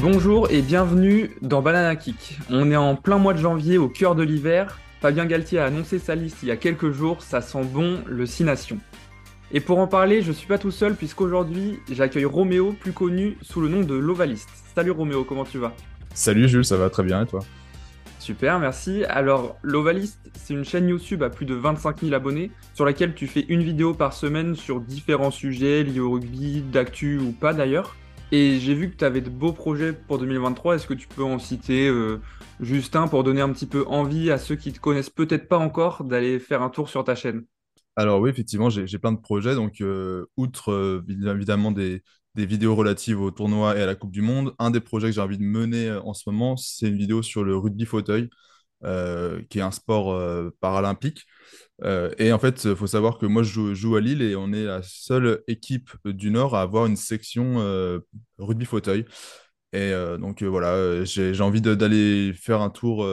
Bonjour et bienvenue dans Banana Kick. On est en plein mois de janvier, au cœur de l'hiver. Fabien Galtier a annoncé sa liste il y a quelques jours, ça sent bon le 6 Nations. Et pour en parler, je suis pas tout seul puisqu'aujourd'hui j'accueille Roméo, plus connu sous le nom de l'Ovaliste. Salut Roméo, comment tu vas? Salut Jules, ça va très bien et toi? Super, merci. Alors, l'Ovaliste, c'est une chaîne YouTube à plus de 25 000 abonnés sur laquelle tu fais une vidéo par semaine sur différents sujets liés au rugby, d'actu ou pas d'ailleurs. Et j'ai vu que tu avais de beaux projets pour 2023. Est-ce que tu peux en citer euh, juste un pour donner un petit peu envie à ceux qui te connaissent peut-être pas encore d'aller faire un tour sur ta chaîne? Alors oui, effectivement, j'ai plein de projets. Donc, euh, outre euh, évidemment des, des vidéos relatives au tournoi et à la Coupe du Monde, un des projets que j'ai envie de mener en ce moment, c'est une vidéo sur le rugby fauteuil, qui est un sport paralympique. Euh, et en fait, il faut savoir que moi, je joue, à Lille et on est la seule équipe du Nord à avoir une section euh, rugby fauteuil. Et euh, donc voilà, j'ai envie d'aller faire un tour,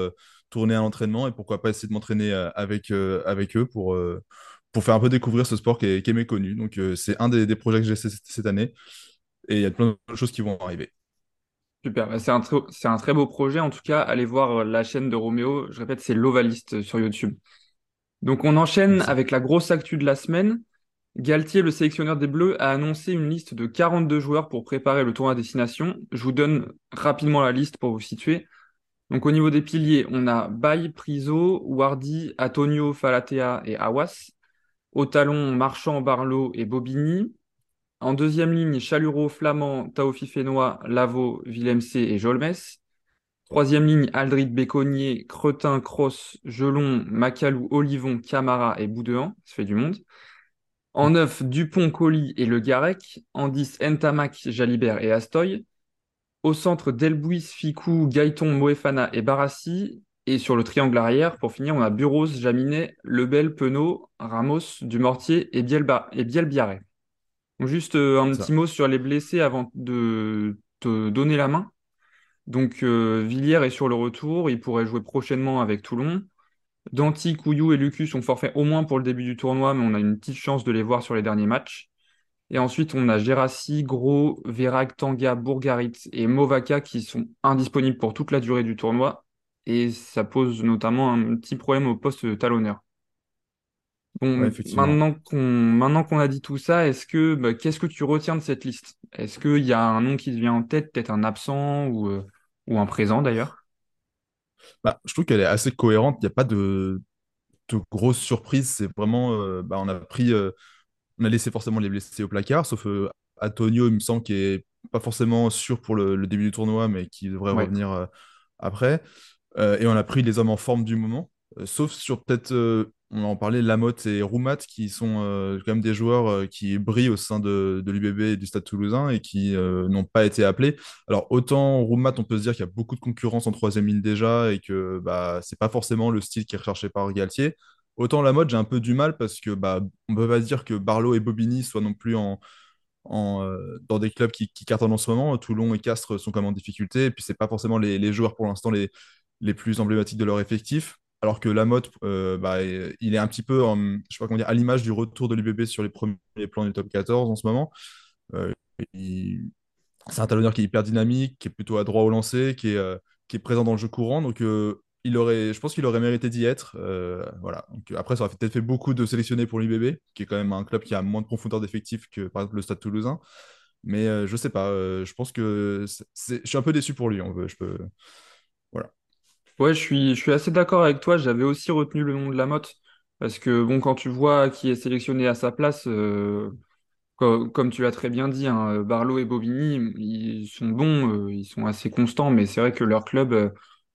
tourner à l'entraînement et pourquoi pas essayer de m'entraîner avec, avec eux pour, pour faire un peu découvrir ce sport qui est, méconnu. Donc c'est un des, des, projets que j'ai cette année et il y a plein de choses qui vont arriver. Super, bah, c'est un, un, très beau projet. En tout cas, allez voir la chaîne de Roméo. Je répète, c'est l'Ovaliste sur YouTube. Donc on enchaîne avec la grosse actu de la semaine. Galtier, le sélectionneur des Bleus, a annoncé une liste de 42 joueurs pour préparer le tournoi destination. Je vous donne rapidement la liste pour vous situer. Donc au niveau des piliers, on a Baye, Priso, Wardy, Antonio, Falatea et Awas. Au talon, Marchand, Barlow et Bobigny. En deuxième ligne, Chaluro, Flamand, Taofi Fénois, Lavo, Villemc et Jolmes. Troisième ligne, Aldrid, Béconnier, Cretin, Cross, Gelon, Macalou, Olivon, Camara et Boudéan. Ça fait du monde. En neuf, Dupont, Colli et Le Garec. En dix, Entamac, Jalibert et Astoy. Au centre, Delbouis, Ficou, Gaëton, Moefana et Barassi. Et sur le triangle arrière, pour finir, on a Buros, Jaminet, Lebel, Penaud, Ramos, Dumortier et, Bielba et Bielbiaré. Donc juste euh, un petit mot sur les blessés avant de te donner la main. Donc euh, Villiers est sur le retour, il pourrait jouer prochainement avec Toulon. Danti, Couillou et Lucas sont forfaits au moins pour le début du tournoi, mais on a une petite chance de les voir sur les derniers matchs. Et ensuite, on a Gérassi, Gros, Vérac, Tanga, Bourgarit et Movaka qui sont indisponibles pour toute la durée du tournoi. Et ça pose notamment un petit problème au poste de talonneur. Bon, maintenant qu'on maintenant qu'on a dit tout ça, est-ce que bah, qu'est-ce que tu retiens de cette liste? Est-ce qu'il y a un nom qui te vient en tête, peut-être un absent ou euh, ou un présent d'ailleurs? Bah, je trouve qu'elle est assez cohérente. Il n'y a pas de, de grosses surprises. C'est vraiment, euh, bah, on a pris, euh, on a laissé forcément les blessés au placard, sauf euh, Antonio, il me semble, qui est pas forcément sûr pour le, début du tournoi, mais qui devrait revenir après. et on a pris les hommes en forme du moment, sauf sur peut-être on en parlait, Lamotte et Roumat, qui sont euh, quand même des joueurs euh, qui brillent au sein de, l'UBB et du Stade toulousain et qui euh, n'ont pas été appelés. Alors, autant Roumat, on peut se dire qu'il y a beaucoup de concurrence en troisième ligne déjà et que bah, c'est pas forcément le style qui est recherché par Galtier. Autant Lamotte, j'ai un peu du mal parce que bah, on peut pas dire que Barlow et Bobigny soient non plus dans des clubs qui, qui, cartonnent en ce moment. Toulon et Castres sont quand même en difficulté et puis c'est pas forcément les, joueurs pour l'instant les plus emblématiques de leur effectif. Alors que Lamotte, euh, bah, il est un petit peu, je sais pas comment dire, à l'image du retour de l'UBB sur les premiers plans du top 14 en ce moment. Euh, c'est un talonneur qui est hyper dynamique, qui est plutôt à droit au lancer, qui est, euh, qui est présent dans le jeu courant. Donc, il aurait, je pense qu'il aurait mérité d'y être. voilà. après, ça aurait peut-être fait beaucoup de sélectionnés pour l'UBB, qui est quand même un club qui a moins de profondeur d'effectifs que par exemple le Stade Toulousain. Mais je sais pas. je pense que je suis un peu déçu pour lui. On peux. Voilà. Ouais, je suis, je suis assez d'accord avec toi. J'avais aussi retenu le nom de Lamotte parce que bon, quand tu vois qui est sélectionné à sa place, euh, comme tu l'as très bien dit, hein, Barlow et Bobigny, ils sont bons, euh, ils sont assez constants, mais c'est vrai que leur club euh,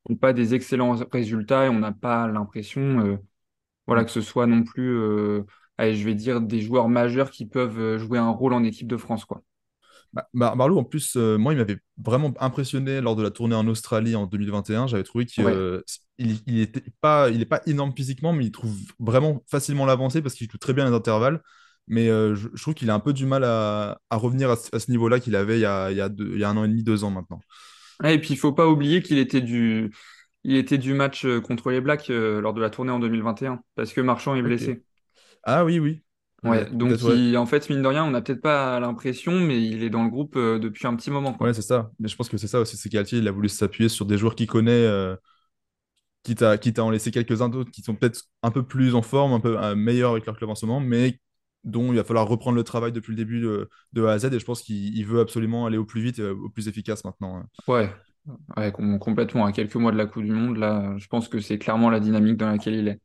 n'ont pas des excellents résultats et on n'a pas l'impression, voilà, que ce soit non plus, allez, je vais dire, des joueurs majeurs qui peuvent jouer un rôle en équipe de France, quoi. Bah, Marlowe, en plus, euh, moi, il m'avait vraiment impressionné lors de la tournée en Australie en 2021. J'avais trouvé qu'il euh, il, pas, il est pas énorme physiquement, mais il trouve vraiment facilement l'avancée parce qu'il joue très bien les intervalles. Mais euh, je, trouve qu'il a un peu du mal à, revenir à, ce niveau-là qu'il avait il y, a, il, y a il y a un an et demi, deux ans maintenant. et puis, il faut pas oublier qu'il était du, il était du match contre les Blacks lors de la tournée en 2021 parce que Marchand est blessé. Ah oui, oui. Ouais, donc ouais. il, en fait, mine de rien, on n'a peut-être pas l'impression, mais il est dans le groupe euh, depuis un petit moment, Ouais, quoi. c'est ça. Mais je pense que c'est ça aussi, c'est Galtier, il a voulu s'appuyer sur des joueurs qu'il connaît, euh, quitte à, quitte à en laisser quelques-uns d'autres qui sont peut-être un peu plus en forme, un peu euh, meilleurs avec leur club en ce moment, mais dont il va falloir reprendre le travail depuis le début de, de A à Z. Et je pense qu'il il veut absolument aller au plus vite et au plus efficace maintenant. hein. Ouais, ouais, com- complètement. À quelques mois de la Coupe du Monde, là, je pense que c'est clairement la dynamique dans laquelle il est.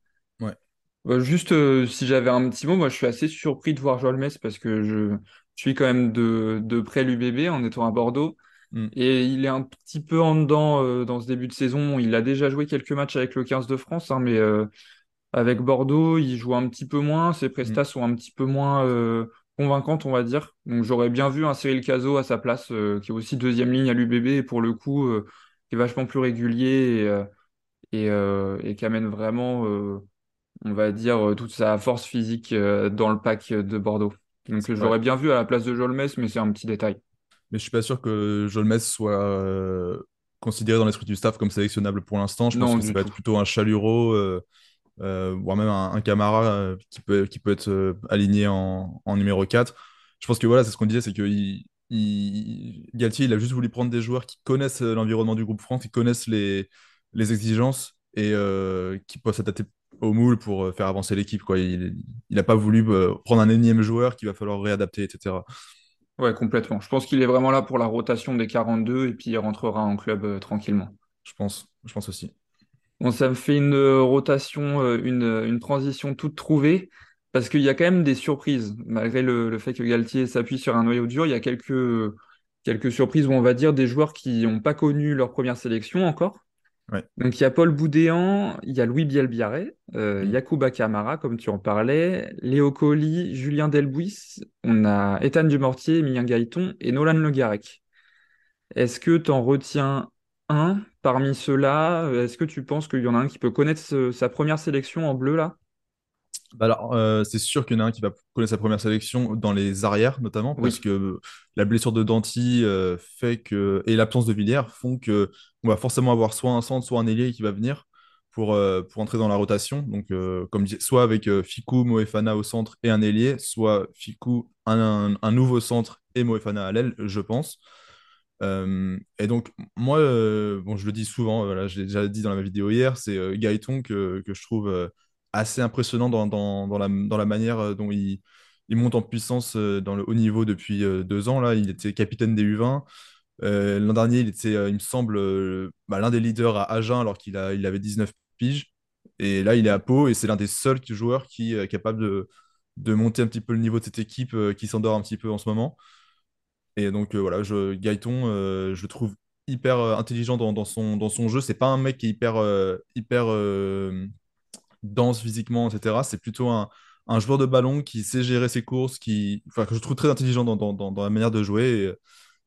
Euh, juste, euh, si j'avais un petit mot, moi, je suis assez surpris de voir Joel Metz parce que je suis quand même de, de près l'UBB en étant à Bordeaux. Mm. Et il est un petit peu en dedans euh, dans ce début de saison. Il a déjà joué quelques matchs avec le 15 de France, hein, mais euh, avec Bordeaux, il joue un petit peu moins. Ses Mm. prestats sont un petit peu moins convaincantes, on va dire. Donc j'aurais bien vu un Cyril Caso à sa place, qui est aussi deuxième ligne à l'UBB, et pour le coup, qui est vachement plus régulier et, et, et qui amène vraiment, on va dire, euh, toute sa force physique euh, dans le pack de Bordeaux. Donc euh, Ouais. j'aurais bien vu à la place de Jolmes, mais c'est un petit détail. Mais je suis pas sûr que Joel Metz soit euh, considéré dans l'esprit du staff comme sélectionnable pour l'instant. Je pense que ça va tout. être plutôt un Chaluro, euh, euh, voire même un, un Camara euh, qui peut, qui peut être euh, aligné en, en numéro 4. Je pense que voilà, c'est ce qu'on disait, c'est que il, il- Galtier, il a juste voulu prendre des joueurs qui connaissent euh, l'environnement du groupe France, qui connaissent les, les exigences et euh, qui peuvent s'adapter au moule pour euh, faire avancer l'équipe, quoi. Il n'a pas voulu euh, prendre un énième joueur qu'il va falloir réadapter, etc. Ouais, complètement. Je pense qu'il est vraiment là pour la rotation des 42 et puis il rentrera en club euh, tranquillement. Je pense, je pense aussi. Bon, ça me fait une rotation, une, une transition toute trouvée, parce qu'il y a quand même des surprises. Malgré le, le fait que Galtier s'appuie sur un noyau dur, il y a quelques, quelques surprises où on va dire des joueurs qui n'ont pas connu leur première sélection encore. Ouais. Donc il y a Paul Boudéan, il y a Louis Bielbiarré, euh, Mm. Yacouba Camara, comme tu en parlais, Léo Colli, Julien Delbuis, on a Ethan Dumortier, Emilien Gaëton et Nolan Le Garec. Est-ce que tu en retiens un parmi ceux-là? Est-ce que tu penses qu'il y en a un qui peut connaître ce- sa première sélection en bleu là? Bah alors, euh, c'est sûr qu'il y en a un qui va connaître sa première sélection dans les arrières, notamment, parce Oui, que la blessure de Danty euh, fait que, et l'absence de Villiers font que on va forcément avoir soit un centre, soit un ailier qui va venir pour, euh, pour entrer dans la rotation. Donc, euh, comme je disais, soit avec euh, Ficou, Moefana au centre et un ailier, soit Ficou, un, un- un nouveau centre et Moefana à l'aile, je pense. Euh, et donc, moi, euh, bon, je le dis souvent, euh, voilà, je l'ai déjà dit dans la vidéo hier, c'est euh, Gaëton que, que je trouve euh, assez impressionnant dans, dans, dans la, dans la manière euh, dont il, il monte en puissance euh, dans le haut niveau depuis euh, deux ans. Là, il était capitaine des U20. Euh, l'an dernier, il était, il me semble, bah, l'un des leaders à Agen alors qu'il il avait 19 piges. Et là, il est à Pau et c'est l'un des seuls joueurs qui est capable de, de monter un petit peu le niveau de cette équipe qui s'endort un petit peu en ce moment. Et donc voilà, je, Gaëton, je le trouve hyper intelligent dans, dans son, dans son jeu. C'est pas un mec qui est hyper, hyper dense physiquement, etc. C'est plutôt un, joueur de ballon qui sait gérer ses courses, qui, que je trouve très intelligent dans, dans, la manière de jouer.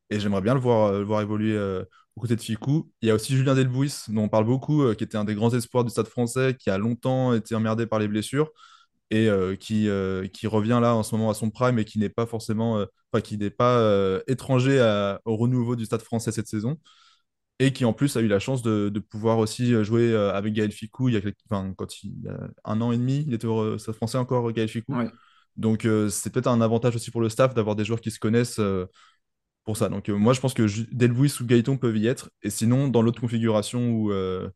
Et, j'aimerais bien le voir, euh, le voir évoluer euh, aux côtés de Ficou. Il y a aussi Julien Delbouis, dont on parle beaucoup, euh, qui était un des grands espoirs du Stade français, qui a longtemps été emmerdé par les blessures et qui, revient là en ce moment à son prime et qui n'est pas forcément, qui n'est pas étranger au renouveau du Stade français cette saison et qui en plus a eu la chance de, de pouvoir aussi euh, jouer euh, avec Gaël Ficou il y a, enfin, quand il, il y a un an et demi, il était au Stade français encore, Gaël Ficou. ouais. Donc euh, c'est peut-être un avantage aussi pour le staff d'avoir des joueurs qui se connaissent euh, pour ça. Donc euh, moi je pense que Delbuis ou Gaëton peuvent y être. Et sinon, dans l'autre configuration où, euh,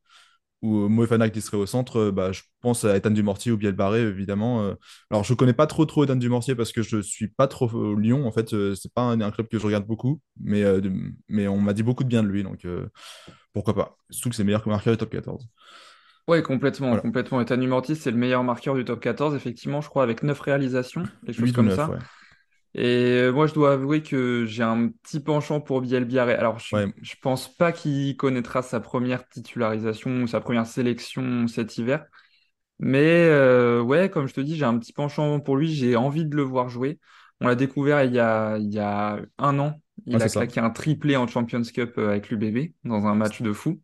ou Moefana qui serait au centre, euh, bah, je pense à Ethan Dumortier ou Biel Barré, évidemment. euh. Alors, je connais pas trop trop Ethan Dumortier parce que je suis pas trop au Lyon. En fait, euh, c'est pas un, un club que je regarde beaucoup, mais, euh, mais on m'a dit beaucoup de bien de lui, donc euh, pourquoi pas. Surtout que c'est meilleur que marqueur du top 14. Ouais, complètement, Voilà. complètement. Ethan Mortis, c'est le meilleur marqueur du top 14, effectivement, je crois, avec 9 réalisations, 8 ou comme 9, ça. ouais. Et euh, moi, je dois avouer que j'ai un petit penchant pour Biel Biarré. Alors, je, Ouais, je pense pas qu'il connaîtra sa première titularisation ou sa première sélection cet hiver. Mais euh, ouais, comme je te dis, j'ai un petit penchant pour lui. J'ai envie de le voir jouer. On l'a découvert il y a, il y a un an. ouais, Il a ça. claqué un triplé en Champions Cup euh, avec l'UBB dans un match de fou.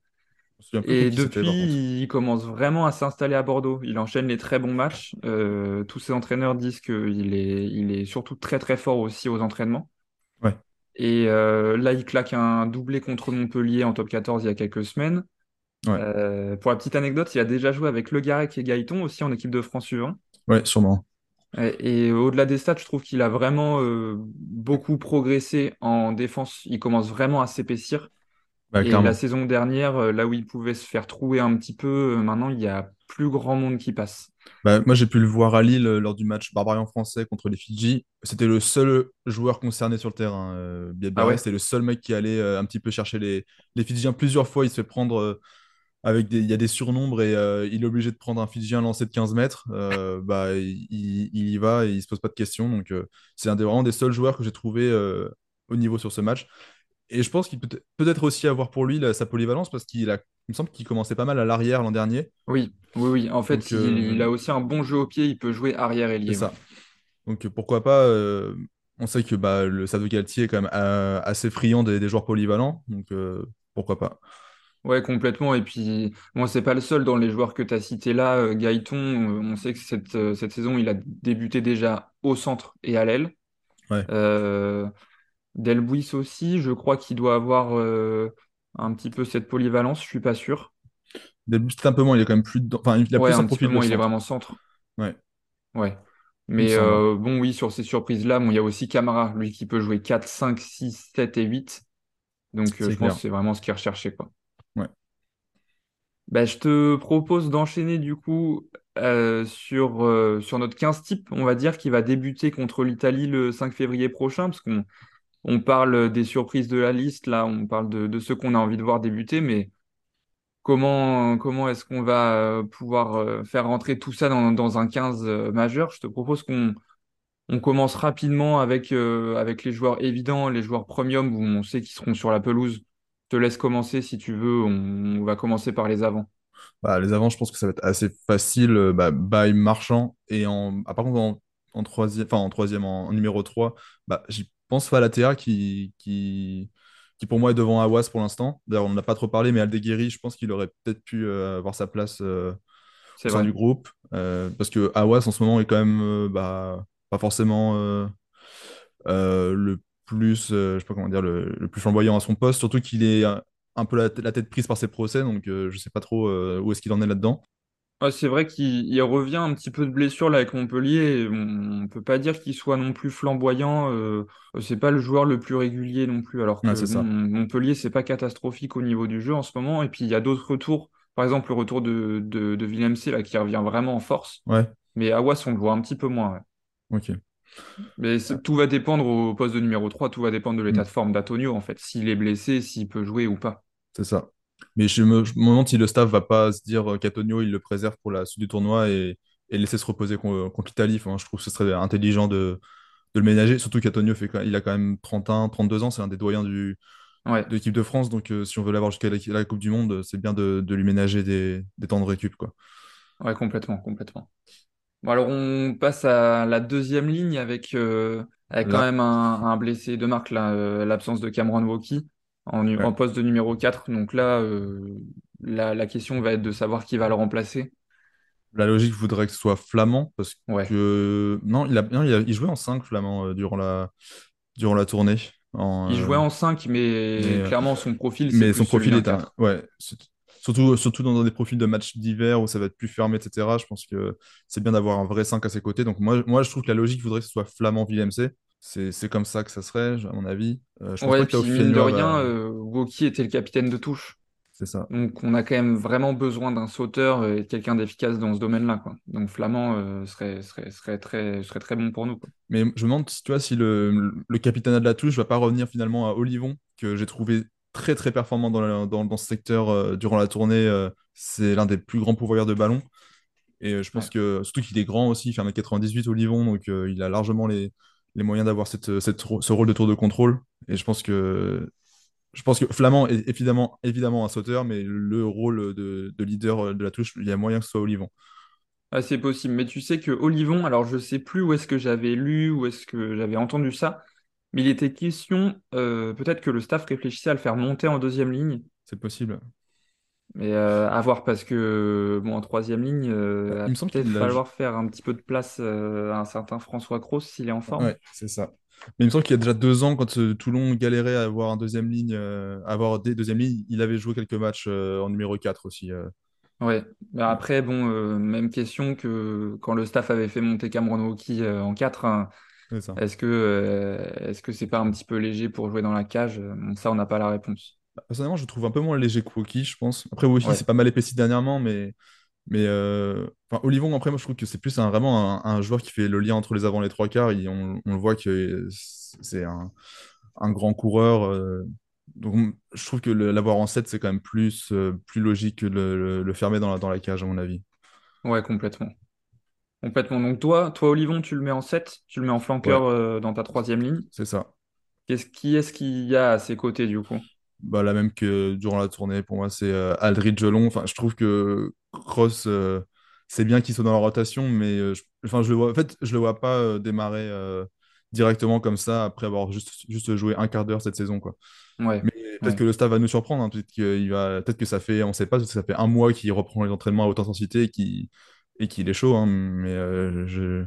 Et depuis, il commence vraiment à s'installer à Bordeaux. Il enchaîne les très bons matchs. Euh, tous ses entraîneurs disent qu'il est, il est surtout très très fort aussi aux entraînements. Ouais, Et euh, là, il claque un doublé contre Montpellier en top 14 il y a quelques semaines. ouais, Euh, pour la petite anecdote, il a déjà joué avec Le Garec et Gaëton aussi en équipe de France U20. ouais, sûrement. Et, et au-delà des stats, je trouve qu'il a vraiment beaucoup progressé en défense. Il commence vraiment à s'épaissir. Bah, Et la saison dernière, euh, là où il pouvait se faire trouer un petit peu, euh, maintenant, il y a plus grand monde qui passe. Bah, moi, j'ai pu le voir à Lille euh, lors du match Barbarian français contre les Fidji. C'était le seul joueur concerné sur le terrain. Euh, Ah ouais? c'était le seul mec qui allait euh, un petit peu chercher les, les Fidjiens. Plusieurs fois, il se fait prendre euh, avec des, il y a des surnombres et il est obligé de prendre un Fidjien lancé de 15 mètres. Bah, il, il y va et il se pose pas de questions. Donc, c'est un des, vraiment des seuls joueurs que j'ai trouvé au niveau sur ce match. Et je pense qu'il peut peut-être aussi avoir pour lui la- sa polyvalence parce qu'il a, il me semble qu'il commençait pas mal à l'arrière l'an dernier. Oui, oui, oui. En fait, Donc, il, il euh, a aussi un bon jeu au pied. Il peut jouer arrière c'est ailier. Ouais, ça. Donc euh, pourquoi pas, euh, on sait que bah, le Sado Galtier est quand même euh, assez friand des, des joueurs polyvalents, donc euh, pourquoi pas. Ouais, complètement. Et puis, moi, c'est pas le seul dans les joueurs que tu as cités là. Euh, Gaëton, euh, on sait que cette, euh, cette saison, il a débuté déjà au centre et à l'aile. Ouais. Euh, Delbuis aussi, je crois qu'il doit avoir euh, un petit peu cette polyvalence. Je suis pas sûr. Début, c'est un peu moins, il est quand même plus dedans- enfin il a Ouais, plus un un petit peu profil de moins. Il est vraiment centre. Ouais, Ouais. Mais hein. euh, bon, oui, sur ces surprises-là, bon, il y a aussi Camara, lui qui peut jouer 4, 5, 6, 7 et 8. Donc, euh, je pense que c'est vraiment ce qu'il recherchait, quoi. Ouais. Bah, je te propose d'enchaîner du coup euh, sur, sur notre 15 type, on va dire, qui va débuter contre l'Italie le 5 février prochain, parce qu'on on parle des surprises de la liste, là, on parle de, ceux qu'on a envie de voir débuter, mais comment, est-ce qu'on va euh, pouvoir euh, faire rentrer tout ça dans, un 15 euh, majeur? Je te propose qu'on on commence rapidement avec, les joueurs évidents, les joueurs premium, où on sait qu'ils seront sur la pelouse. Je te laisse commencer si tu veux, on, va commencer par les avants. Bah, les avants, je pense que ça va être assez facile. Bah, Baye, Marchand, et en... ah, par contre, en, troisième, en troisième, numéro 3 bah, j'y pense Falatea qui, qui, qui pour moi est devant Awas pour l'instant. D'ailleurs, on n'a pas trop parlé, mais Aldeguerri, je pense qu'il aurait peut-être pu euh, avoir sa place euh, au sein vrai. du groupe. euh, parce que Awas en ce moment est quand même bah, pas forcément le plus, je sais pas comment dire, le, le plus flamboyant à son poste, surtout qu'il est un, un peu la, la tête prise par ses procès, donc je sais pas trop où est-ce qu'il en est là-dedans. Ouais, c'est vrai qu'il il revient un petit peu de blessure là avec Montpellier. On, on peut pas dire qu'il soit non plus flamboyant. Euh, c'est pas le joueur le plus régulier non plus. Alors que ça. Montpellier, c'est pas catastrophique au niveau du jeu en ce moment. Et puis il y a d'autres retours. Par exemple, le retour de, de, là qui revient vraiment en force. Ouais, Mais Awas, on le voit un petit peu moins. ouais. ok. Mais tout va dépendre au poste de numéro 3. tout va dépendre de l'état Mm, de forme d'Antonio en fait. S'il est blessé, s'il peut jouer ou pas. c'est ça. Mais je me, je me demande si le staff va pas se dire euh, qu'Antonio, il le préserve pour la suite du tournoi et, et laisser se reposer con- contre l'Italie. Enfin, je trouve que ce serait intelligent de, de le ménager, surtout quand- il a quand même 31, 32 ans, c'est un des doyens du, Ouais, de l'équipe de France, donc euh, si on veut l'avoir jusqu'à la, la Coupe du Monde, c'est bien de, de lui ménager des, des temps de récup, quoi. ouais, complètement, complètement. Bon, alors on passe à la deuxième ligne avec, euh, avec quand Là, même un, un blessé de marque, euh, l'absence de Cameron Wauki en, nu- ouais. en poste de numéro 4. Donc là, euh, la, la question va être de savoir qui va le remplacer. La logique voudrait que ce soit Flamand, parce Ouais. que... Non, il a, non, il a- il jouait en 5 Flamand euh, durant la, durant la tournée. En, Il jouait euh, en 5, mais, mais clairement son profil, c'est mais son profil est un... 4. Ouais, surtout, surtout dans des profils de matchs d'hiver où ça va être plus fermé, etc. Je pense que c'est bien d'avoir un vrai 5 à ses côtés. Donc moi, moi je trouve que la logique voudrait que ce soit Flamand-Villemc. C'est c'est comme ça que ça serait, à mon avis. Euh, je pense Ouais, pas que puis mine de rien, va... euh, Wauki était le capitaine de touche. C'est ça. Donc on a quand même vraiment besoin d'un sauteur et de quelqu'un d'efficace dans ce domaine-là, quoi. Donc Flamand euh, serait, serait, serait très, serait très bon pour nous, quoi. Mais je me demande si tu vois si le, le capitana de la touche va pas revenir finalement à Olivon, que j'ai trouvé très très performant dans, la- dans, dans ce secteur euh, durant la tournée. euh, c'est l'un des plus grands pourvoyeurs de ballon. Et euh, je pense Ouais. que, surtout qu'il est grand aussi, il fait 1m98 Olivon, donc euh, il a largement les, les moyens d'avoir cette, cette, ce rôle de tour de contrôle. Et je pense que, je pense que Flamand est évidemment, évidemment un sauteur, mais le rôle de, de leader euh, de la touche, il y a moyen que ce soit Olivon. Ah, c'est possible, mais tu sais que Olivon, alors je sais plus où est-ce que j'avais lu, où est-ce que j'avais entendu ça, mais il était question, euh, peut-être que le staff réfléchissait à le faire monter en deuxième ligne, C'est possible. Mais euh, à voir parce que, bon, en troisième ligne, euh, va Il me semble peut-être qu'il l'a falloir faire un petit peu de place euh, à un certain François Cros s'il est en forme. Ouais, c'est ça. Mais il me semble qu'il y a déjà deux ans, quand Toulon galérait à avoir un deuxième ligne, avoir des deuxièmes lignes, il avait joué quelques matchs en numéro 4 aussi. Ouais, mais après, bon, même question que quand le staff avait fait monter Cameron Wauki en 4, hein, est-ce que est-ce que c'est pas un petit peu léger pour jouer dans la cage? Bon, ça, on n'a pas la réponse. Personnellement, je le trouve un peu moins léger Woki, je pense. Après, Woki, Ouais, c'est pas mal épaissi dernièrement, mais, mais euh, enfin, Olivon, après, moi, je trouve que c'est plus un, vraiment un, un joueur qui fait le lien entre les avants et les trois quarts. Et on, on le voit que c'est un, un grand coureur. euh, donc, je trouve que l'avoir en 7 c'est quand même plus, euh, plus logique que le, le- le fermer dans la, dans la cage, à mon avis. ouais, complètement. Complètement. Donc toi, toi, Olivon, tu le mets en 7, tu le mets en flanqueur dans ta troisième ligne. c'est ça. Qu'est-ce qui est-ce qu'il y a à ses côtés du coup? Bah, la même que durant la tournée, pour moi, c'est euh, Aldridge Long. Enfin, je trouve que Cross, euh, c'est bien qu'il soit dans la rotation, mais euh, je, enfin, je le vois, en fait, je le vois pas démarrer directement comme ça après avoir juste, juste joué un quart d'heure cette saison, quoi. Ouais, Mais peut-être ouais. que le staff va nous surprendre. hein. Peut-être qu'il va, peut-être que ça fait, on sait pas, ça fait un mois qu'il reprend les entraînements à haute intensité et qu'il et qu'il est chaud, hein, mais euh, je,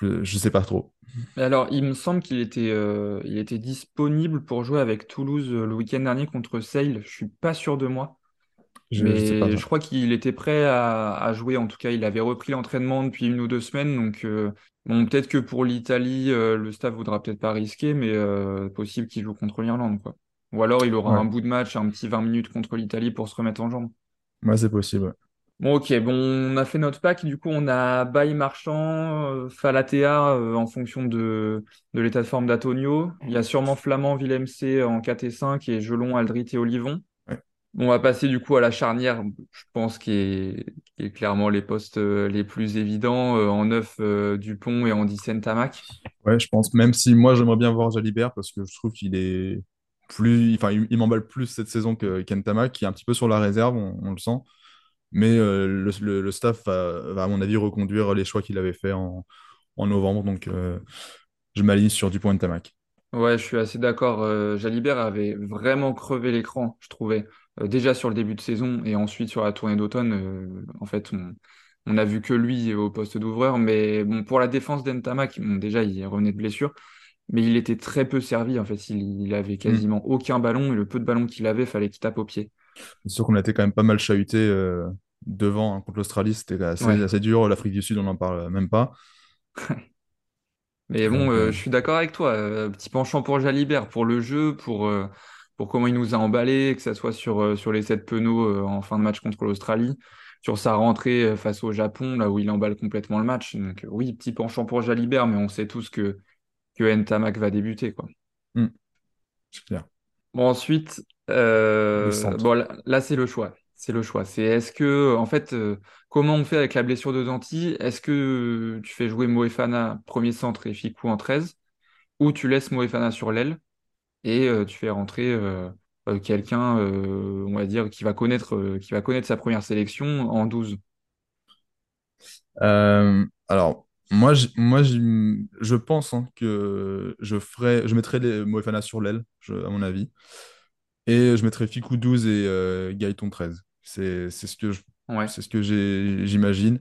je, je sais pas trop. Alors, il me semble qu'il était, euh, il était disponible pour jouer avec Toulouse euh, le week-end dernier contre Sale. Je suis pas sûr de moi. Je, je sais pas Mais je crois qu'il était prêt à, à jouer. En tout cas, il avait repris l'entraînement depuis une ou deux semaines. Donc, euh, bon, peut-être que pour l'Italie, euh, le staff voudra peut-être pas risquer, mais possible qu'il joue contre l'Irlande, quoi. Ou alors, il aura un bout de match, un petit 20 minutes contre l'Italie pour se remettre en jambe. ouais, c'est possible. Bon, ok, bon, on a fait notre pack. Du coup, on a Bailly Marchand, euh, Falatea euh, en fonction de, de l'état de forme d'Atonio. Il y a sûrement Flamand, Villemc en 4 et 5 et Gelon, Aldrit et Olivon. Ouais. Bon, on va passer du coup à la charnière, je pense, qui est, qui est clairement les postes euh, les plus évidents. euh, en 9, euh, Dupont et en 10, Tamac. Ouais, je pense, même si moi j'aimerais bien voir Jalibert parce que je trouve qu'il est plus, enfin, il, m'emballe plus cette saison que Kentama, qui est un petit peu sur la réserve, on, on le sent. Mais euh, le, le- le staff va, va, à mon avis, reconduire les choix qu'il avait fait en, en novembre. Donc, euh, je m'aligne sur Dupont et Tamac. Ouais, je suis assez d'accord. Euh, Jalibert avait vraiment crevé l'écran, je trouvais. Déjà sur le début de saison et ensuite sur la tournée d'automne. en fait, on, on a vu que lui au poste d'ouvreur. Mais bon, pour la défense d'Entamac, bon, déjà, il revenait de blessure. Mais il était très peu servi. En fait, il, il avait Hmm. quasiment aucun ballon. Et le peu de ballon qu'il avait, fallait qu'il tape au pied. C'est sûr qu'on a été quand même pas mal chahuté euh, devant hein, contre l'Australie. C'était assez, Ouais. assez dur. L'Afrique du Sud, on n'en parle même pas. Mais bon, euh, euh, je suis d'accord avec toi. euh, petit penchant pour Jalibert, pour le jeu, pour, euh, pour comment il nous a emballé, que ce soit sur, sur les sept penaux en fin de match contre l'Australie, sur sa rentrée face au Japon, là où il emballe complètement le match. Donc oui, petit penchant pour Jalibert, mais on sait tous que, que Ntamak va débuter, quoi. hmm, c'est clair. Bon, ensuite, bon, là, c'est le choix. C'est le choix. C'est est-ce que, en fait, euh, comment on fait avec la blessure de Danti? Est-ce que tu fais jouer Moefana premier centre et Ficou en 13? ou tu laisses Moefana sur l'aile et euh, tu fais rentrer euh, euh, quelqu'un, euh, on va dire, qui va connaître, euh, qui va connaître sa première sélection en 12. Euh, alors, moi, je pense hein, que je ferais, je mettrais les Moefana sur l'aile, à mon avis. Et je mettrais Ficou 12 et euh, Gaëton 13. C'est ce que je- Ouais, c'est ce que j'ai- j'imagine.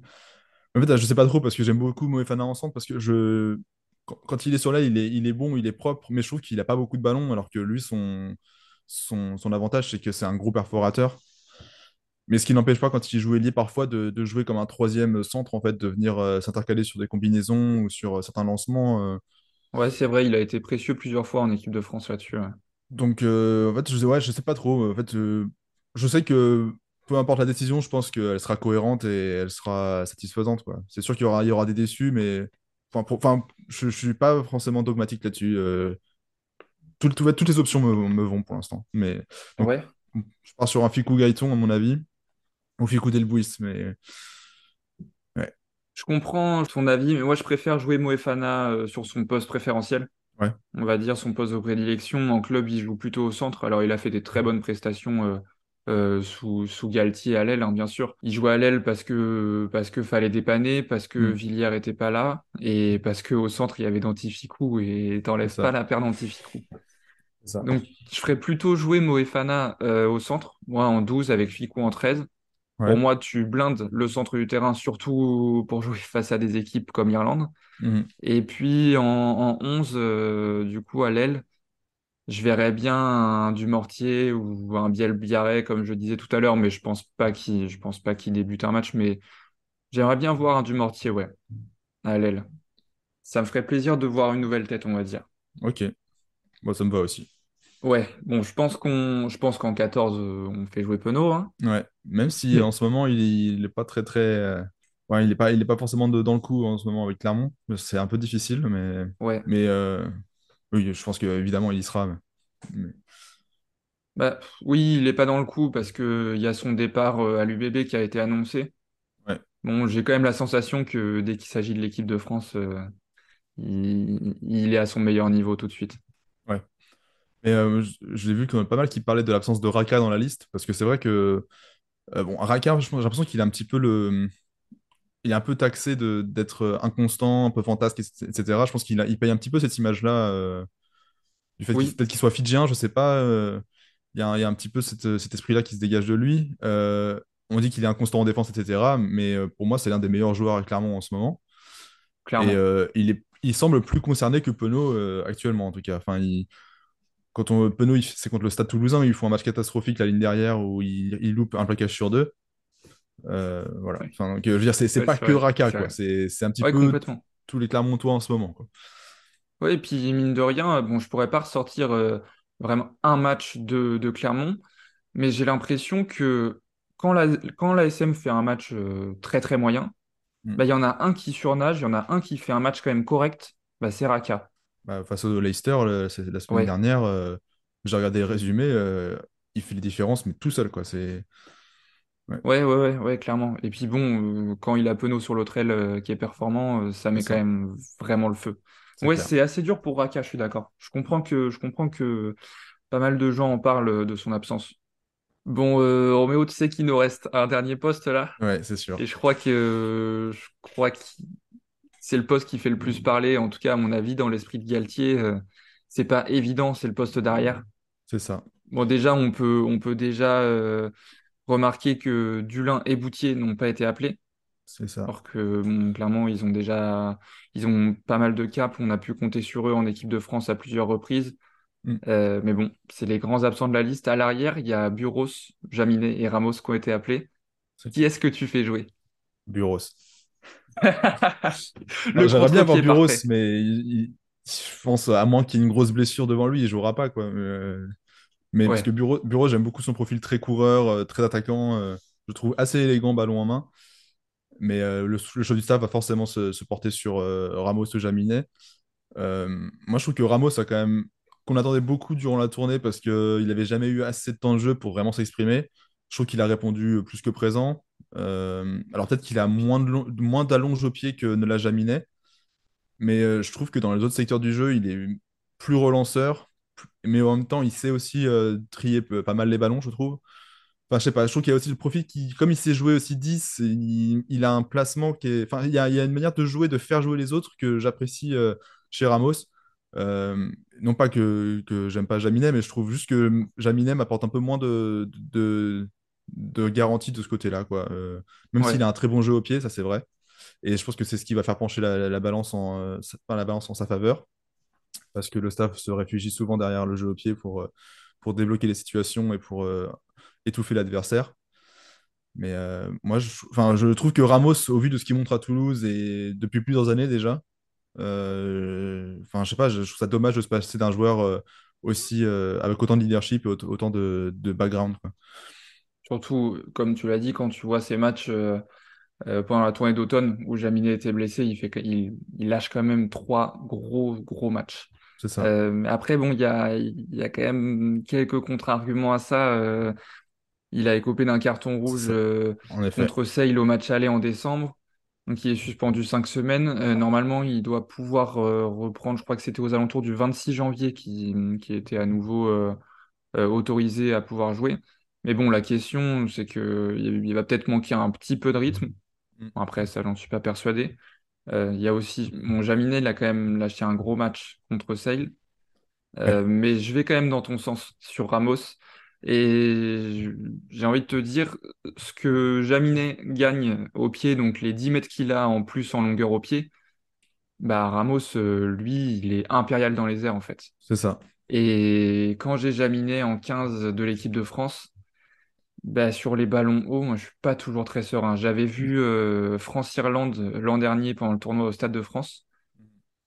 En fait, je sais pas trop parce que j'aime beaucoup Moefana en centre parce que je quand, quand il est sur l'aile, il est, il est bon, il est propre, mais je trouve qu'il a pas beaucoup de ballons alors que lui, son, son, son avantage, c'est que c'est un gros perforateur. Mais ce qui n'empêche pas, quand il joue ailier, parfois de, de jouer comme un troisième centre, en fait, de venir euh, s'intercaler sur des combinaisons ou sur euh, certains lancements. euh. ouais, c'est vrai, il a été précieux plusieurs fois en équipe de France là-dessus. ouais. Donc, euh, en fait, je sais, ouais, je sais pas trop. En fait, euh, je sais que peu importe la décision, je pense qu'elle sera cohérente et elle sera satisfaisante, quoi. C'est sûr qu'il y aura, il y aura des déçus, mais enfin, pour- enfin, je, je suis pas forcément dogmatique là-dessus. euh. Tout- tout- toutes les options me, me vont pour l'instant. Mais donc, Ouais, je pars sur un Ficou Gaëton, à mon avis, ou Ficou Delbouis, mais ouais, je comprends ton avis, mais moi je préfère jouer Moefana euh, sur son poste préférentiel. Ouais. On va dire son poste de prédilection. En club, il joue plutôt au centre. Alors, il a fait des très bonnes prestations euh, euh, sous, sous Galtier à l'aile, hein, bien sûr. Il jouait à l'aile parce que parce que fallait dépanner, parce que Hmm, Villiers était pas là, et parce que au centre, il y avait Dantificou, et t'enlèves pas la paire Dantificou. Donc, je ferais plutôt jouer Moefana euh, au centre, moi en 12 avec Ficou en 13. Pour moi, tu blindes le centre du terrain, surtout pour jouer face à des équipes comme l'Irlande. Mhm. Et puis en, en 11, euh, du coup, à l'aile, Je verrais bien un Dumortier ou un Biel Biarré, comme je disais tout à l'heure, mais je pense pas qu'il, je pense pas qu'il débute un match, mais j'aimerais bien voir un Dumortier, ouais, à l'aile. Ça me ferait plaisir de voir une nouvelle tête, on va dire. Ok, moi ça me va aussi. Ouais, bon, je pense qu'on, je pense qu'en 14, euh, on fait jouer Penaud, hein. Ouais, même si en ce moment il, il est pas très très. euh, Ouais, il est pas, il est pas forcément de- dans le coup en ce moment avec Clermont. C'est un peu difficile, mais, Ouais. mais euh, oui, je pense qu'évidemment il y sera. mais- mais- Bah, oui, il est pas dans le coup parce que il y a son départ à l'UBB qui a été annoncé. Ouais, Bon, j'ai quand même la sensation que dès qu'il s'agit de l'équipe de France, euh, il, il est à son meilleur niveau tout de suite. ouais. Mais euh, je, l'ai vu qu'il y en a pas mal qui parlaient de l'absence de Raka dans la liste, parce que c'est vrai que euh, bon, Raka, j'ai l'impression qu'il est un petit peu le, il est un peu taxé d'être inconstant, un peu fantasque, etc. Je pense qu'il a- il paye un petit peu cette image-là euh, du fait qu'il peut-être qu'il soit fidjien, je sais pas. euh, Il y a, un il y a un petit peu cette- cet esprit-là qui se dégage de lui. On dit qu'il est inconstant en défense, etc. Mais pour moi, c'est l'un des meilleurs joueurs à Clermont en ce moment. Et clairement. euh, il est, il semble plus concerné que Penaud actuellement, en tout cas. Enfin, il- quand on Penaud, c'est contre le Stade Toulousain, il faut un match catastrophique la ligne derrière où il, il loupe un plaquage sur deux. Euh, voilà. Ouais, Enfin, donc, euh, je veux dire, c'est ouais, pas que Raka, c'est quoi. C'est un petit Ouais, peu tous les Clermontois en ce moment, quoi. Ouais, et puis mine de rien, euh, bon, je pourrais pas ressortir euh, vraiment un match de, de Clermont, mais j'ai l'impression que quand la, quand fait un match euh, très très moyen, Mm. bah, il y en a un qui surnage, il y en a un qui fait un match quand même correct, bah, c'est Raka. Bah, face au Leicester, le- c'est la semaine Ouais, dernière, euh, j'ai regardé le résumé, euh, il fait les différences, mais tout seul, quoi. C'est ouais, ouais, ouais, ouais, ouais, clairement. Et puis bon, euh, quand il a Penaud sur l'autre aile qui est performant, ça met quand même vraiment le feu. Ouais, c'est assez dur pour Raka, je suis d'accord. Je comprends que, je comprends que pas mal de gens en parlent de son absence. Bon, euh, Roméo, tu sais qu'il nous reste un dernier poste là, Ouais, c'est et sûr. je crois que je crois que c'est le poste qui fait le plus parler, en tout cas à mon avis, dans l'esprit de Galtier. euh, c'est pas évident, c'est le poste d'arrière. C'est ça. Bon, déjà, on peut, on peut déjà euh, remarquer que Dulin et Boutier n'ont pas été appelés, C'est ça. alors que bon, clairement, ils ont déjà, ils ont pas mal de caps. On a pu compter sur eux en équipe de France à plusieurs reprises. Mm, Euh, mais bon, c'est les grands absents de la liste. À l'arrière, il y a Buros, Jaminet et Ramos qui ont été appelés. Qui est-ce que tu fais jouer? Bureau. Le J'aimerais bien Bureau, parfait. mais il- il- je pense, à moins qu'il y ait une grosse blessure devant lui, il jouera pas, quoi. Euh, Mais parce que Bureau, Bureau j'aime beaucoup son profil très coureur, euh, très attaquant. euh, je trouve assez élégant, ballon en main. Mais euh, le, le choix du staff va forcément se, se porter sur euh, Ramos ou Jaminet. Euh, moi, je trouve que Ramos a quand même qu'on attendait beaucoup durant la tournée parce qu'il n'avait jamais eu assez de temps de jeu pour vraiment s'exprimer. Je trouve qu'il a répondu plus que présent. Euh, alors peut-être qu'il a moins de long- d'allonge au pied que ne l'a Jaminet, mais euh, je trouve que dans les autres secteurs du jeu, il est plus relanceur, mais en même temps, il sait aussi euh, trier pas mal les ballons, je trouve. Enfin, je sais pas, je trouve qu'il y a aussi le profil qui, comme il sait jouer aussi 10, il, a un placement qui est. Enfin, il y a, une manière de jouer, de faire jouer les autres que j'apprécie chez Ramos. Non pas que, que j'aime pas Jaminet, mais je trouve juste que Jaminet m'apporte un peu moins de, de garantie de ce côté-là, quoi. Euh, même s'il ouais, a un très bon jeu au pied, ça c'est vrai. Et je pense que c'est ce qui va faire pencher la, la- la balance en, euh, sa- enfin, la balance en sa faveur, parce que le staff se réfugie souvent derrière le jeu au pied pour, euh, pour débloquer les situations et pour étouffer l'adversaire. Mais moi, je, trouve que Ramos, au vu de ce qu'il montre à Toulouse et depuis plusieurs années déjà, enfin, je sais pas, je, je trouve ça dommage de se passer d'un joueur aussi euh, avec autant de leadership et aut- autant de, de background, quoi. Surtout, comme tu l'as dit, quand tu vois ces matchs euh, euh, pendant la tournée d'automne où Jaminet était blessé, il fait, que- il, il lâche quand même trois gros, gros matchs. C'est ça. Euh, après, bon, il y a, il y a quand même quelques contre-arguments à ça. euh, il a écopé d'un carton rouge contre Sale au match aller en décembre. Donc, il est suspendu cinq semaines. Euh, normalement, il doit pouvoir euh, reprendre, je crois que c'était aux alentours du 26 janvier qui, qui était à nouveau euh, autorisé à pouvoir jouer. Mais bon, la question, c'est que il il va peut-être manquer un petit peu de rythme. Mm. Bon, Après, ça, j'en suis pas persuadé. Euh, Il y a aussi, mon Jaminet, il a quand même lâché un gros match contre Sale. Ouais. Euh, mais je vais quand même dans ton sens sur Ramos. Et j'ai envie de te dire ce que Jaminet gagne au pied, donc les 10 mètres qu'il a en plus en longueur au pied, bah Ramos, euh, lui, il est impérial dans les airs en fait. C'est ça. Et quand j'ai Jaminet en 15 de l'équipe de France, bah, sur les ballons hauts, moi, je suis pas toujours très serein. J'avais vu euh, France-Irlande l'an dernier pendant le tournoi au Stade de France.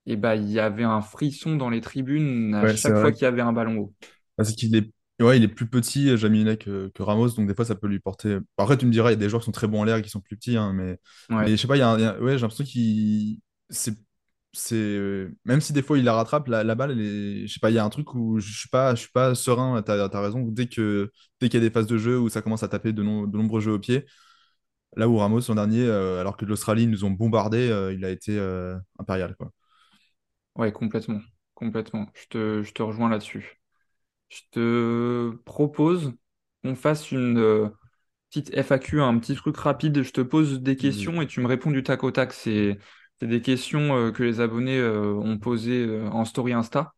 Et bah, il y avait un frisson dans les tribunes à Ouais, chaque fois qu'il y avait un ballon haut. Parce qu'il est, ouais, il est plus petit, Jaminet, que, que Ramos, donc des fois ça peut lui porter. Après, tu me diras, il y a des joueurs qui sont très bons en l'air et qui sont plus petits, hein, mais, mais je sais pas, il y a, un- il y a- ouais, j'ai l'impression qu'il. C'est, c'est... Même si des fois il la rattrape, la, la balle, elle est... je sais pas, il y a un truc où je suis pas, je suis pas serein, t'as, t'as raison, dès que, dès qu'il y a des phases de jeu où ça commence à taper de, nom- de nombreux jeux au pied, là où Ramos l'an dernier, euh, alors que l'Australie nous ont bombardé, euh, il a été euh, impérial, quoi. ouais, complètement. Complètement. Je te, je te rejoins là-dessus. Je te propose qu'on fasse une petite FAQ, un petit truc rapide. Je te pose des questions et tu me réponds du tac au tac. C'est c'est des questions euh, que les abonnés euh, ont posées euh, en story Insta.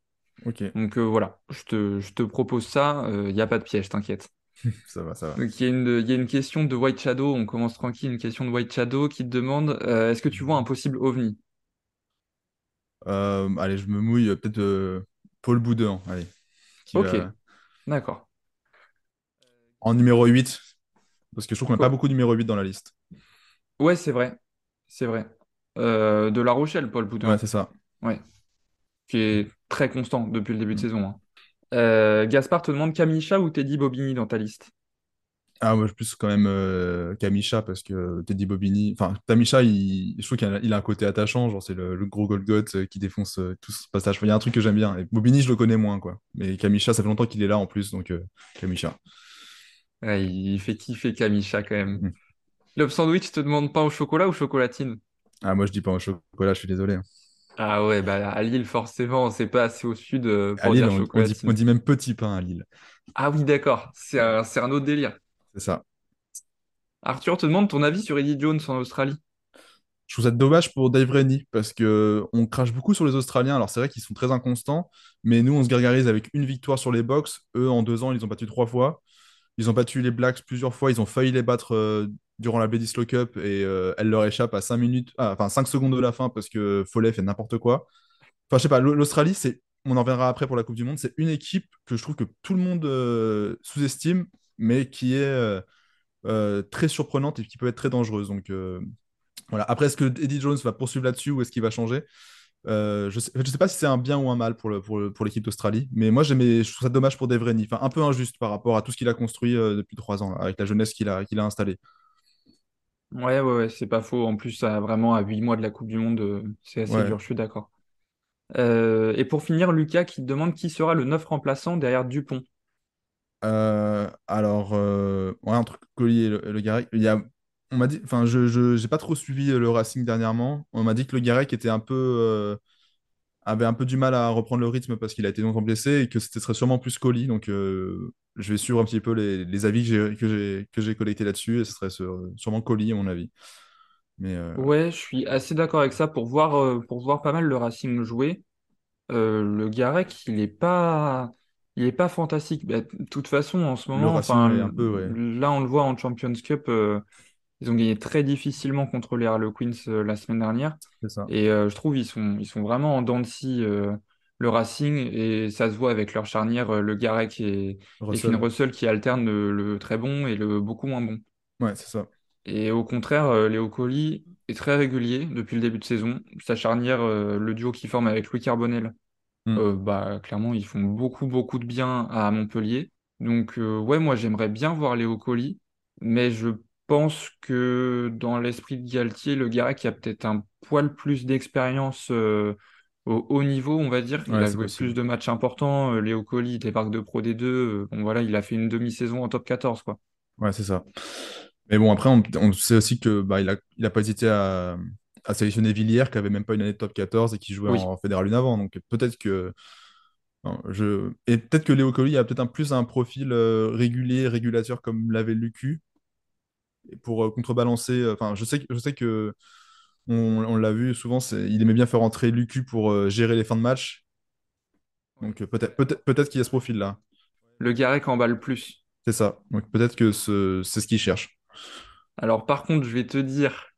Donc voilà, je te, je te propose ça. Il n'y a pas de piège, t'inquiète. ça va, ça va. Donc il y a une, il y a une question de White Shadow. On commence tranquille. Une question de White Shadow qui te demande est-ce que tu vois un possible ovni? Allez, je me mouille, peut-être Paul Boudin, allez, Ok, va d'accord. en numéro 8 parce que je trouve qu'on n'a pas Co- beaucoup de numéro 8 dans la liste. Ouais, c'est vrai. C'est vrai. Euh, de La Rochelle, Paul Ouais, Boudin. c'est ça. Ouais. qui est très constant depuis le début de saison. hein. Euh, Gaspard te demande Kamisha ou Teddy Bobigny dans ta liste? Ah, moi, je plus quand même euh, Kamisha, parce que Teddy Bobigny, enfin, Kamisha, il... je trouve qu'il a, il a un côté attachant, genre c'est le, le gros Golgoth euh, qui défonce euh, tout ce passage. Il y a un truc que j'aime bien. Et Bobigny, je le connais moins, quoi. Mais Kamisha, ça fait longtemps qu'il est là en plus, donc euh, Kamisha. Ouais, il fait kiffer Kamisha quand même. Mm. Club Sandwich te demande pain au chocolat ou chocolatine? Ah, moi, je dis pas au chocolat, je suis désolé. hein. Ah ouais, bah à Lille, forcément, c'est pas assez au sud euh, À pour Lille, dire on, on dit, on chocolatine. dit même petit pain à Lille. Ah oui, d'accord, c'est un, un autre délire. C'est ça. Arthur te demande ton avis sur Eddie Jones en Australie. Je trouve ça dommage pour Dave Rennie parce que on crache beaucoup sur les Australiens. Alors c'est vrai qu'ils sont très inconstants, mais nous on se gargarise avec une victoire sur les box. Eux en deux ans ils ont battu trois fois. Ils ont battu les Blacks plusieurs fois. Ils ont failli les battre euh, durant la Bledisloe Cup et euh, elle leur échappe à 5 minutes, ah, enfin 5 secondes de la fin parce que Follet fait n'importe quoi. Enfin je sais pas. l'Australie c'est, on en verra après pour la Coupe du Monde. C'est une équipe que je trouve que tout le monde euh, sous-estime, mais qui est euh, très surprenante et qui peut être très dangereuse. Donc voilà. Après, est-ce que Eddie Jones va poursuivre là-dessus ou est-ce qu'il va changer? Je sais, sais pas si c'est un bien ou un mal pour le, pour pour l'équipe d'Australie, mais moi j'aimais, je trouve ça dommage pour Dave Rennie. Enfin, un peu injuste par rapport à tout ce qu'il a construit depuis trois ans, avec la jeunesse qu'il a, qu'il a installée. Ouais, ouais, ouais, c'est pas faux. En plus, ça, vraiment, à 8 mois de la Coupe du Monde, euh, c'est assez Ouais. dur, je suis d'accord. Euh, et pour finir, Lucas qui te demande qui sera le neuf remplaçant derrière Dupont. Euh, alors, euh, ouais, entre Collier et le, le Garec, il y a, on m'a dit, enfin, je, je, j'ai pas trop suivi le Racing dernièrement. On m'a dit que le Garec était un peu, euh, avait un peu du mal à reprendre le rythme parce qu'il a été longtemps blessé et que c'était serait sûrement plus Colli. Donc, euh, je vais suivre un petit peu les, les avis que j'ai collectés là-dessus et ce serait sur- sûrement Colli, à mon avis. Mais euh, Ouais, je suis assez d'accord avec ça pour voir, euh, pour voir pas mal le Racing jouer. Euh, le Garec, il est pas, il est pas fantastique. Bah, de toute façon, en ce le moment, Racing, enfin, ouais, un peu, ouais, là, on le voit en Champions Cup, ils ont gagné très difficilement contre les Harlequins euh, la semaine dernière. ça. Et euh, je trouve ils sont, ils sont vraiment en dents de scie, euh, le Racing, et ça se voit avec leur charnière, le Garec et, et Finn Russell, qui alternent le, le très bon et le beaucoup moins bon. ouais, c'est ça. Et au contraire, Léo Colli est très régulier depuis le début de saison. Sa charnière, le duo qu'il forme avec Louis Carbonel, Hmm. euh, bah, clairement, ils font beaucoup, beaucoup de bien à Montpellier. Donc, euh, ouais, moi, j'aimerais bien voir Léo Colli, mais je pense que dans l'esprit de Galtier, le Garec a peut-être un poil plus d'expérience euh, au haut niveau, on va dire. Il Ouais, a joué plus de matchs importants. Euh, Léo Colli débarque de Pro D2. Euh, bon, voilà, il a fait une demi-saison en top 14, quoi. Ouais, c'est ça. Mais bon, après, on, on sait aussi que bah, il a, il a pas hésité à, à sélectionner Villiers, qui avait même pas une année de top 14 et qui jouait Oui. en Fédéral 1 avant. Donc peut-être que non, je... Et peut-être que Léo Colli a peut-être un plus un profil euh, régulier, régulateur comme l'avait Lucu, pour euh, contrebalancer. euh, Enfin, je sais, je sais que on, on l'a vu souvent, il aimait bien faire entrer Lucu pour euh, gérer les fins de match. Donc peut-être peut-être peut-être qu'il y a ce profil-là. Le Garec emballe plus. C'est ça. Donc peut-être que ce- c'est ce qu'il cherche. Alors, par contre, je vais te dire,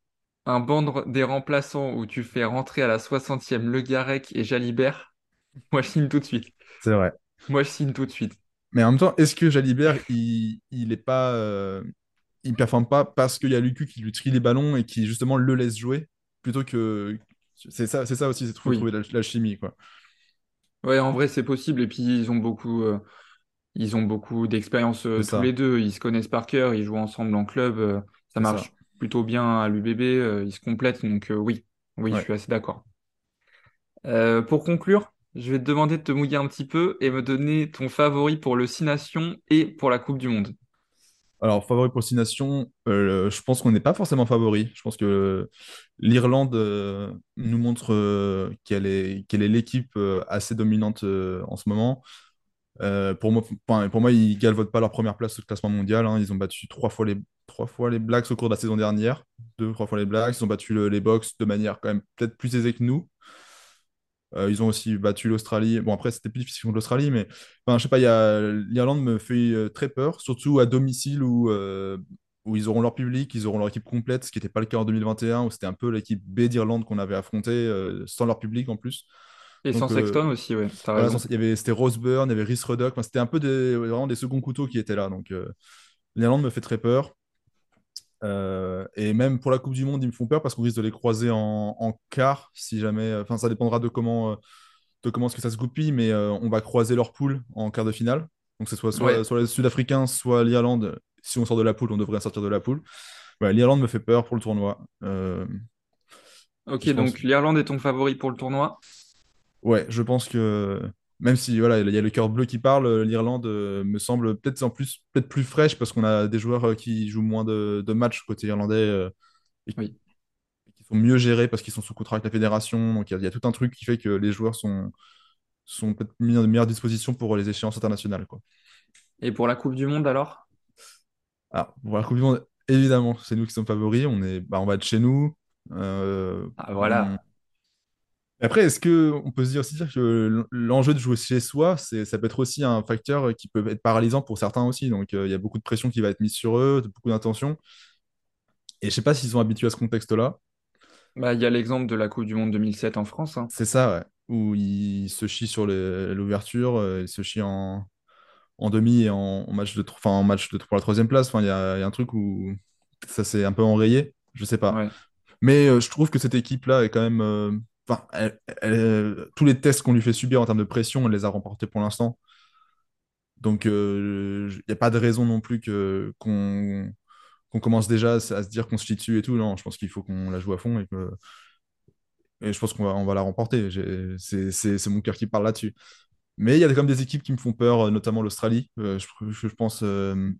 un banc de- des remplaçants où tu fais rentrer à la 60e Le Garec et Jalibert, moi, je signe tout de suite. C'est vrai. Moi, je signe tout de suite. Mais en même temps, est-ce que Jalibert, il, il est pas, euh, il performe pas parce qu'il y a Lucu qui lui trie les ballons et qui justement le laisse jouer plutôt que c'est ça, c'est ça aussi, c'est trouver, Oui. trouver la, la chimie quoi. Ouais, en vrai, c'est possible. Et puis, ils ont beaucoup, euh, ils ont beaucoup d'expérience euh, tous ça, les deux. Ils se connaissent par cœur. Ils jouent ensemble en club. euh, ça marche plutôt bien à l'UBB. ils se complètent. Donc, oui, oui, je suis assez d'accord. Pour conclure, je vais te demander de te mouiller un petit peu et me donner ton favori pour le Six Nations et pour la Coupe du Monde. Alors, favori pour Six Nations, euh, je pense qu'on n'est pas forcément favori. Je pense que l'Irlande euh, nous montre euh, qu'elle est, qu'elle est l'équipe assez dominante en ce moment. Pour moi, pour moi, ils galvaudent pas leur première place au classement mondial. hein. Ils ont battu trois fois les, trois fois les Blacks au cours de la saison dernière. Deux, trois fois les Blacks. Ils ont battu le- les Box de manière quand même peut-être plus aisée que nous. Euh, ils ont aussi battu l'Australie. Bon, après, c'était plus difficile contre l'Australie, mais enfin, je sais pas, y a... l'Irlande me fait euh, très peur, surtout à domicile où, euh, où ils auront leur public, ils auront leur équipe complète, ce qui n'était pas le cas en 2021, où c'était un peu l'équipe B d'Irlande qu'on avait affrontée sans leur public en plus. Et sans Donc Sexton aussi, voilà, raison. il y avait, c'était Rose Byrne, il y avait Rhys Ruddock, Enfin, c'était un peu des, vraiment des seconds couteaux qui étaient là. Donc l'Irlande me fait très peur. Euh, et même pour la Coupe du Monde, ils me font peur parce qu'on risque de les croiser en, en quart, si jamais. Enfin, ça dépendra de comment, euh, de comment est-ce que ça se goupille, mais euh, on va croiser leur poule en quart de finale. Donc, c'est soit, soit, Ouais, soit les Sud-Africains, soit l'Irlande. Si on sort de la poule, on devrait sortir de la poule. Ouais, L'Irlande me fait peur pour le tournoi. Euh, ok, pense, donc l'Irlande est ton favori pour le tournoi? ouais, je pense que même si voilà, il y a le cœur bleu qui parle, euh, l'Irlande euh, me semble peut-être en plus peut-être plus fraîche parce qu'on a des joueurs euh, qui jouent moins de, de matchs côté irlandais et Oui. qui sont mieux gérés parce qu'ils sont sous contrat avec la fédération. Donc il y, a il y a tout un truc qui fait que les joueurs sont, sont peut-être mis à de meilleures dispositions pour les échéances internationales, quoi. Et pour la Coupe du Monde alors? Alors, pour la Coupe du Monde, évidemment, c'est nous qui sommes favoris. On est, bah, on va être chez nous. Euh, Ah on- voilà. Après, est-ce que on peut se dire aussi dire que l'enjeu de jouer chez soi, ça peut être aussi un facteur qui peut être paralysant pour certains aussi. Donc, euh, il y a beaucoup de pression qui va être mise sur eux, beaucoup d'intention. Et je sais pas s'ils sont habitués à ce contexte-là. Bah, il y a l'exemple de la Coupe du Monde 2007 en France. hein. C'est ça, ouais. Où ils se chient sur l'ouverture, euh, ils se chient en, en demi et en, en match de, enfin, en match de, pour la troisième place. Enfin, il y a, y a un truc où ça s'est un peu enrayé. Je sais pas. Ouais. Mais euh, je trouve que cette équipe-là est quand même. Euh, euh, tous les tests qu'on lui fait subir en termes de pression, elle les a remportés pour l'instant. Donc, euh, il n'y a pas de raison non plus qu'on commence déjà à, se dire qu'on se chie dessus et tout. Non, je pense qu'il faut qu'on la joue à fond et je pense qu'on va, la remporter. C'est mon cœur qui parle là-dessus. Mais il y a quand même des équipes qui me font peur, euh, notamment l'Australie. Euh, je, pense euh,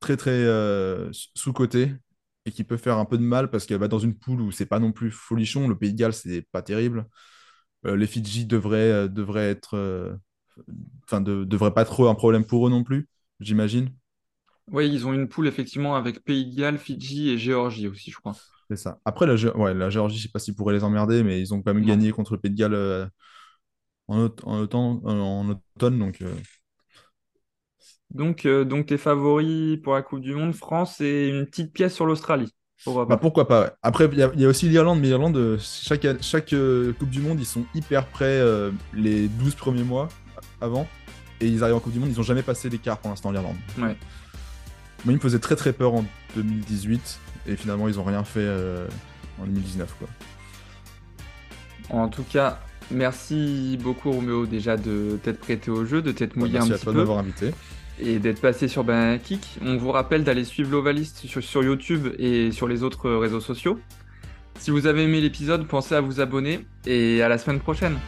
très très euh, sous-cotée et qui peut faire un peu de mal parce qu'elle va dans une poule où c'est pas non plus folichon. Le Pays de Galles, c'est pas terrible. Euh, les Fidji devraient, euh, devraient être, euh, enfin, de, devraient pas trop un problème pour eux non plus, j'imagine. Ouais, ils ont une poule effectivement avec Pays de Galles, Fidji et Géorgie aussi, je crois. C'est ça. Après, la, Gé- ouais, la Géorgie, je sais pas s'ils pourraient les emmerder, mais ils ont quand même Non. gagné contre le Pays de Galles en, aut- en automne, en automne, donc Donc, euh, donc tes favoris pour la Coupe du Monde, France et une petite pièce sur l'Australie. Pourquoi bah, pas? pourquoi pas. ouais. Après, il y, a il y a aussi l'Irlande, mais l'Irlande, euh, chaque, chaque euh, Coupe du Monde, ils sont hyper prêts euh, les 12 premiers mois avant, et ils arrivent en Coupe du Monde, ils ont jamais passé l'écart pour l'instant, l'Irlande. Ouais. Moi, ils me faisaient très très peur en 2018, et finalement, ils ont rien fait en 2019, quoi. En tout cas, merci beaucoup Roméo déjà de t'être prêté au jeu, de t'être Ouais, mouillé merci un à petit toi de peu m'avoir invité. Et d'être passé sur Banana Kick. On vous rappelle d'aller suivre l'Ovaliste sur, sur YouTube et sur les autres réseaux sociaux. Si vous avez aimé l'épisode, pensez à vous abonner et à la semaine prochaine.